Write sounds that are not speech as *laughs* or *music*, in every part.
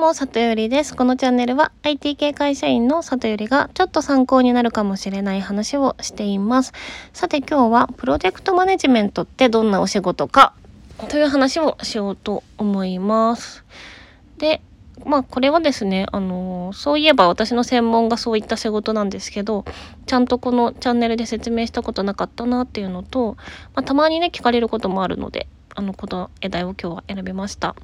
も、里よりです。このチャンネルは IT 系会社員の里よりがちょっと参考になるかもしれない話をしています。さて今日はプロジェクトマネジメントってどんなお仕事かという話をしようと思います。で、まあこれはですね、あのそういえば私の専門がそういった仕事なんですけど、ちゃんとこのチャンネルで説明したことなかったなっていうのと、まあ、たまにね聞かれることもあるので、あのこの題を今日は選びました。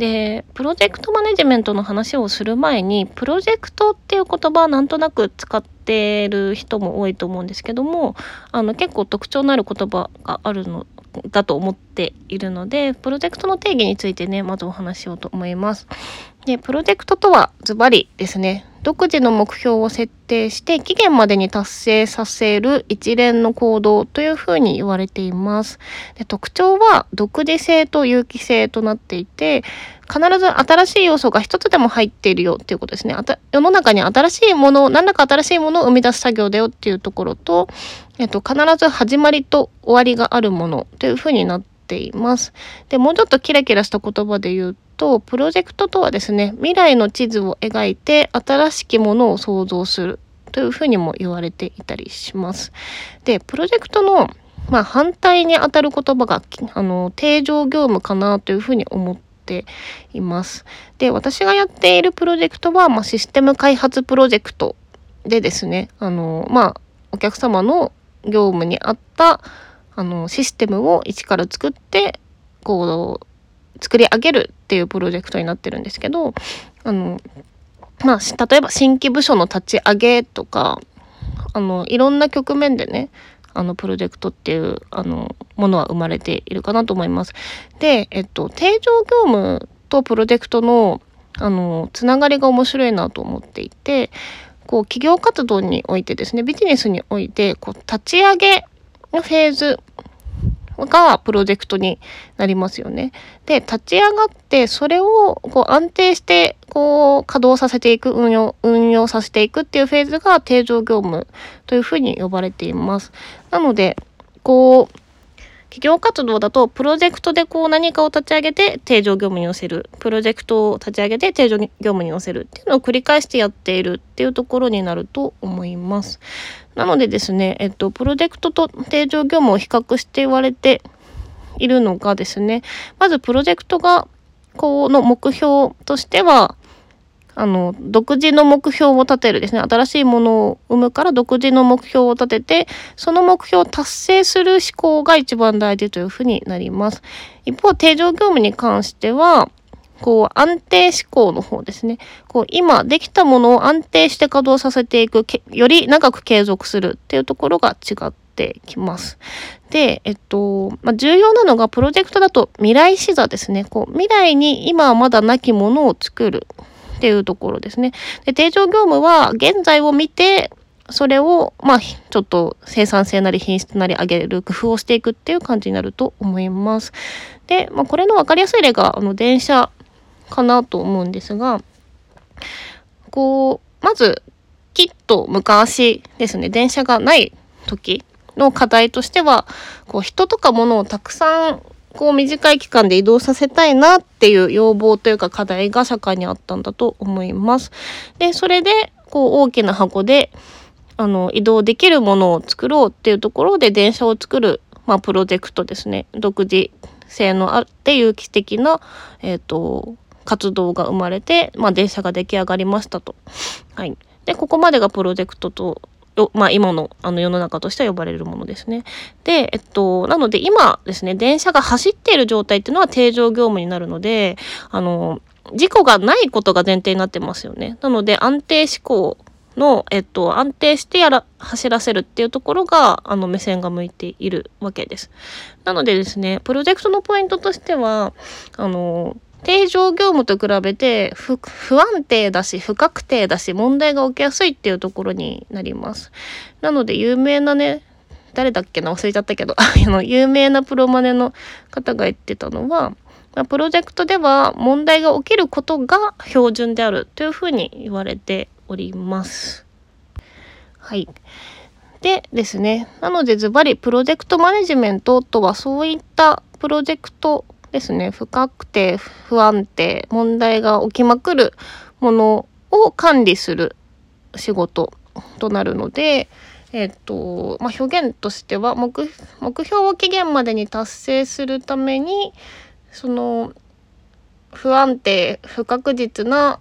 で、プロジェクトマネジメントの話をする前に、プロジェクトっていう言葉はなんとなく使ってる人も多いと思うんですけども、あの結構特徴のある言葉があるのだと思っているので、プロジェクトの定義についてね、まずお話ししようと思います。で、プロジェクトとはズバリですね、独自の目標を設定して期限までに達成させる一連の行動というふうに言われています。で特徴は独自性と有機性となっていて、必ず新しい要素が一つでも入っているよっていうことですね。あた世の中に新しいもの、何らか新しいものを生み出す作業だよっていうところと、えっと、必ず始まりと終わりがあるものというふうになっています。で、もうちょっとキラキラした言葉で言うと、とプロジェクトとはですね、未来の地図を描いて新しきものを創造するというふうにも言われていたりします。で、プロジェクトのまあ反対にあたる言葉が、あの、定常業務かなというふうに思っています。で、私がやっているプロジェクトは、まあ、システム開発プロジェクトでですね、あの、まあ、お客様の業務に合った、あの、システムを一から作って、こう、作り上げるっていうプロジェクトになってるんですけど、あの、まあ、例えば新規部署の立ち上げとか、あの、いろんな局面でね、あの、プロジェクトっていう、あの、ものは生まれているかなと思います。で、えっと、定常業務とプロジェクトの、あの、つながりが面白いなと思っていて、こう、企業活動においてですね、ビジネスにおいて、こう、立ち上げのフェーズがプロジェクトになりますよね。で、立ち上がって、それをこう安定して、こう、稼働させていく、運用、運用させていくっていうフェーズが定常業務というふうに呼ばれています。なので、こう、企業活動だと、プロジェクトでこう何かを立ち上げて定常業務に寄せる。プロジェクトを立ち上げて定常業務に寄せるっていうのを繰り返してやっているっていうところになると思います。なのでですね、えっと、プロジェクトと定常業務を比較して言われているのがですね、まずプロジェクトが、こうの目標としては、あの、独自の目標を立てるですね。新しいものを生むから独自の目標を立てて、その目標を達成する思考が一番大事というふうになります。一方、定常業務に関しては、こう、安定思考の方ですね。こう、今できたものを安定して稼働させていく、より長く継続するっていうところが違ってきます。で、えっと、まあ、重要なのが、プロジェクトだと未来視座ですね。こう、未来に今はまだなきものを作る。っていうところですね。で、定常業務は現在を見て、それを、まあ、ちょっと生産性なり品質なり上げる工夫をしていくっていう感じになると思います。で、まあ、これの分かりやすい例が、あの、電車かなと思うんですが、こう、まず、きっと昔ですね、電車がない時の課題としては、こう、人とか物をたくさんこう短い期間で移動させたいなっていう要望というか課題が社会にあったんだと思います。で、それでこう大きな箱であの移動できるものを作ろうっていうところで電車を作る、まあ、プロジェクトですね。独自性のあって有機的な、えっ、ー、と、活動が生まれて、まあ、電車が出来上がりましたと。はい。で、ここまでがプロジェクトとまあ今のあの世の中としては呼ばれるものですね。で、えっと、なので今ですね、電車が走っている状態っていうのは定常業務になるので、あの、事故がないことが前提になってますよね。なので安定思考の、えっと、安定してやら、走らせるっていうところが、あの、目線が向いているわけです。なのでですね、プロジェクトのポイントとしては、あの、定常業務と比べて不安定だし不確定だし問題が起きやすいっていうところになります。なので有名なね誰だっけな？忘れちゃったけど *laughs* あの有名なプロマネの方が言ってたのは、まあ、プロジェクトでは問題が起きることが標準であるというふうに言われております。はい。でですねなのでズバリプロジェクトマネジメントとはそういったプロジェクトですね深くて不安定問題が起きまくるものを管理する仕事となるので、えっとまあ、表現としては目目標を期限までに達成するためにその不安定不確実な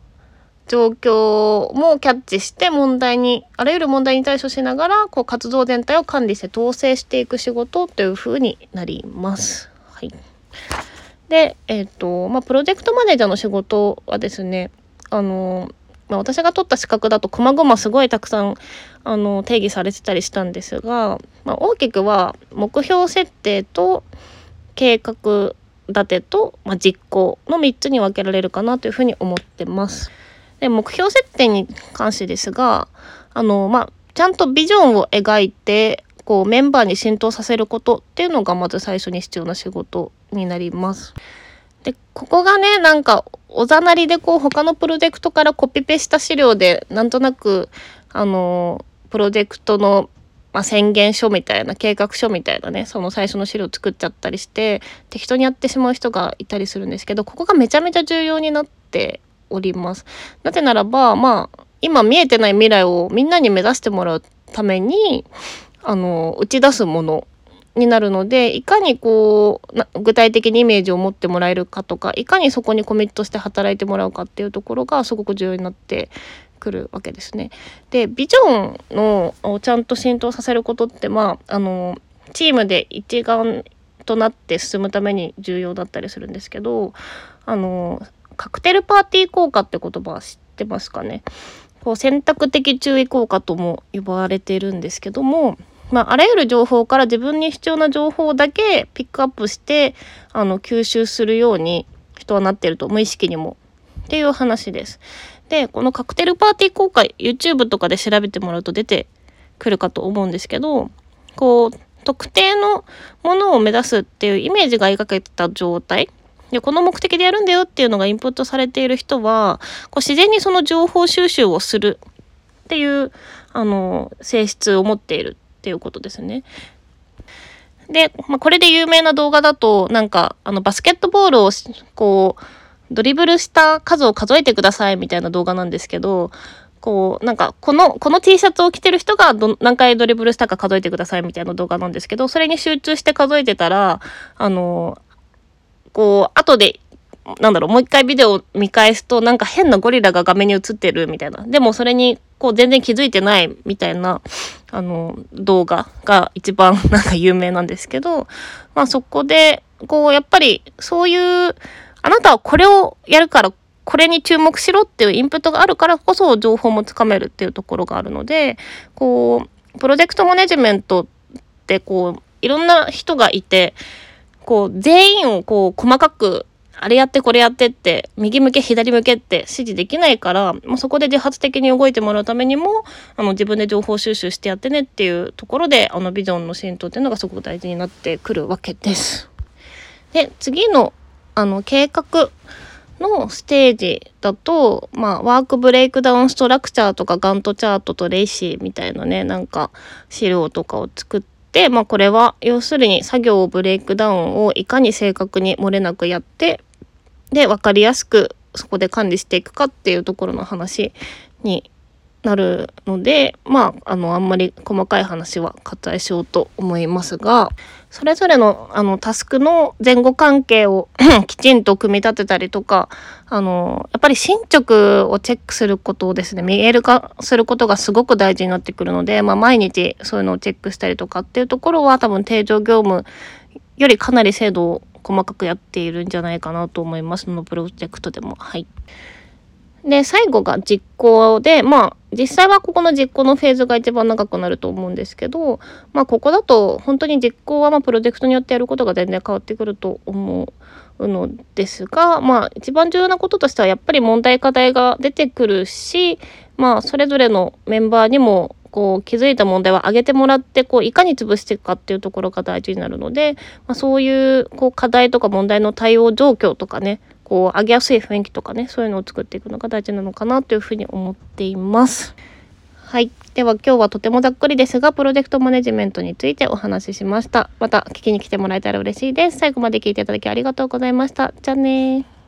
状況もキャッチして問題にあらゆる問題に対処しながらこう活動全体を管理して統制していく仕事というふうになります。はい、で、えっ、ー、とまあ、プロジェクトマネージャーの仕事はですねあのまあ、私が取った資格だと細々すごいたくさんあの定義されてたりしたんですが、まあ、大きくは目標設定と計画立てと、まあ、実行の3つに分けられるかなというふうに思ってます。で目標設定に関してですがあの、まあ、ちゃんとビジョンを描いてこうメンバーに浸透させることっていうのがまず最初に必要な仕事になります。でここがねなんかおざなりでこう他のプロジェクトからコピペした資料でなんとなくあのプロジェクトの、まあ、宣言書みたいな計画書みたいなねその最初の資料作っちゃったりして適当にやってしまう人がいたりするんですけどここがめちゃめちゃ重要になっております。なぜならばまあ今見えてない未来をみんなに目指してもらうためにあの打ち出すものになるのでいかにこう具体的にイメージを持ってもらえるかとかいかにそこにコミットして働いてもらうかっていうところがすごく重要になってくるわけですね。でビジョンのをちゃんと浸透させることってまああのチームで一丸となって進むために重要だったりするんですけどあのカクテルパーティー効果って言葉は知ってますかね？こう選択的注意効果とも呼ばれているんですけどもまあ、あらゆる情報から自分に必要な情報だけピックアップしてあの吸収するように人はなってると無意識にも。っていう話です。でこのカクテルパーティー効果 YouTube とかで調べてもらうと出てくるかと思うんですけどこう特定のものを目指すっていうイメージが描けた状態。でこの目的でやるんだよっていうのがインプットされている人はこう自然にその情報収集をするっていうあの性質を持っている。っていうことですね。で、まあ、これで有名な動画だと、なんか、あの、バスケットボールを、こう、ドリブルした数を数えてくださいみたいな動画なんですけど、こう、なんか、この、この T シャツを着てる人がど、何回ドリブルしたか数えてくださいみたいな動画なんですけど、それに集中して数えてたら、あの、こう、後でなんだろう、もう一回ビデオを見返すと、なんか変なゴリラが画面に映ってるみたいな。でもそれに、こう全然気づいてないみたいな、あの、動画が一番なんか有名なんですけど、まあそこで、こうやっぱりそういう、あなたはこれをやるから、これに注目しろっていうインプットがあるからこそ情報もつかめるっていうところがあるので、こう、プロジェクトマネジメントってこう、いろんな人がいて、こう、全員をこう、細かくあれやってこれやってって、右向け左向けって指示できないから、まあ、そこで自発的に動いてもらうためにも、あの自分で情報収集してやってねっていうところで、あのビジョンの浸透っていうのがすごく大事になってくるわけです。で、次の、あの、計画のステージだと、まあ、 work breakdown structure とかガントチャートと RACI みたいなね、なんか資料とかを作って、まあこれは要するに作業をブレイクダウンをいかに正確に漏れなくやってで分かりやすくそこで管理していくかっていうところの話になるのでまああのあんまり細かい話は割愛しようと思いますがそれぞれのあのタスクの前後関係を *coughs* きちんと組み立てたりとかあのやっぱり進捗をチェックすることをですね見える化することがすごく大事になってくるので、まあ、毎日そういうのをチェックしたりとかっていうところは多分定常業務よりかなり精度を細かくやっているんじゃないかなと思います。そのプロジェクトでも。はい。で、最後が実行で、まあ、実際はここの実行のフェーズが一番長くなると思うんですけど、まあ、ここだと本当に実行はまプロジェクトによってやることが全然変わってくると思うのですが、まあ、一番重要なこととしてはやっぱり問題課題が出てくるし、まあ、それぞれのメンバーにもこう気づいた問題は上げてもらってこういかに潰していくかっていうところが大事になるので、まあ、そういうこう課題とか問題の対応状況とかねこう上げやすい雰囲気とかねそういうのを作っていくのが大事なのかなというふうに思っています。はい。では今日はとてもざっくりですが、プロジェクトマネジメントについてお話ししました。また聞きに来てもらえたら嬉しいです。最後まで聞いていただきありがとうございました。じゃあね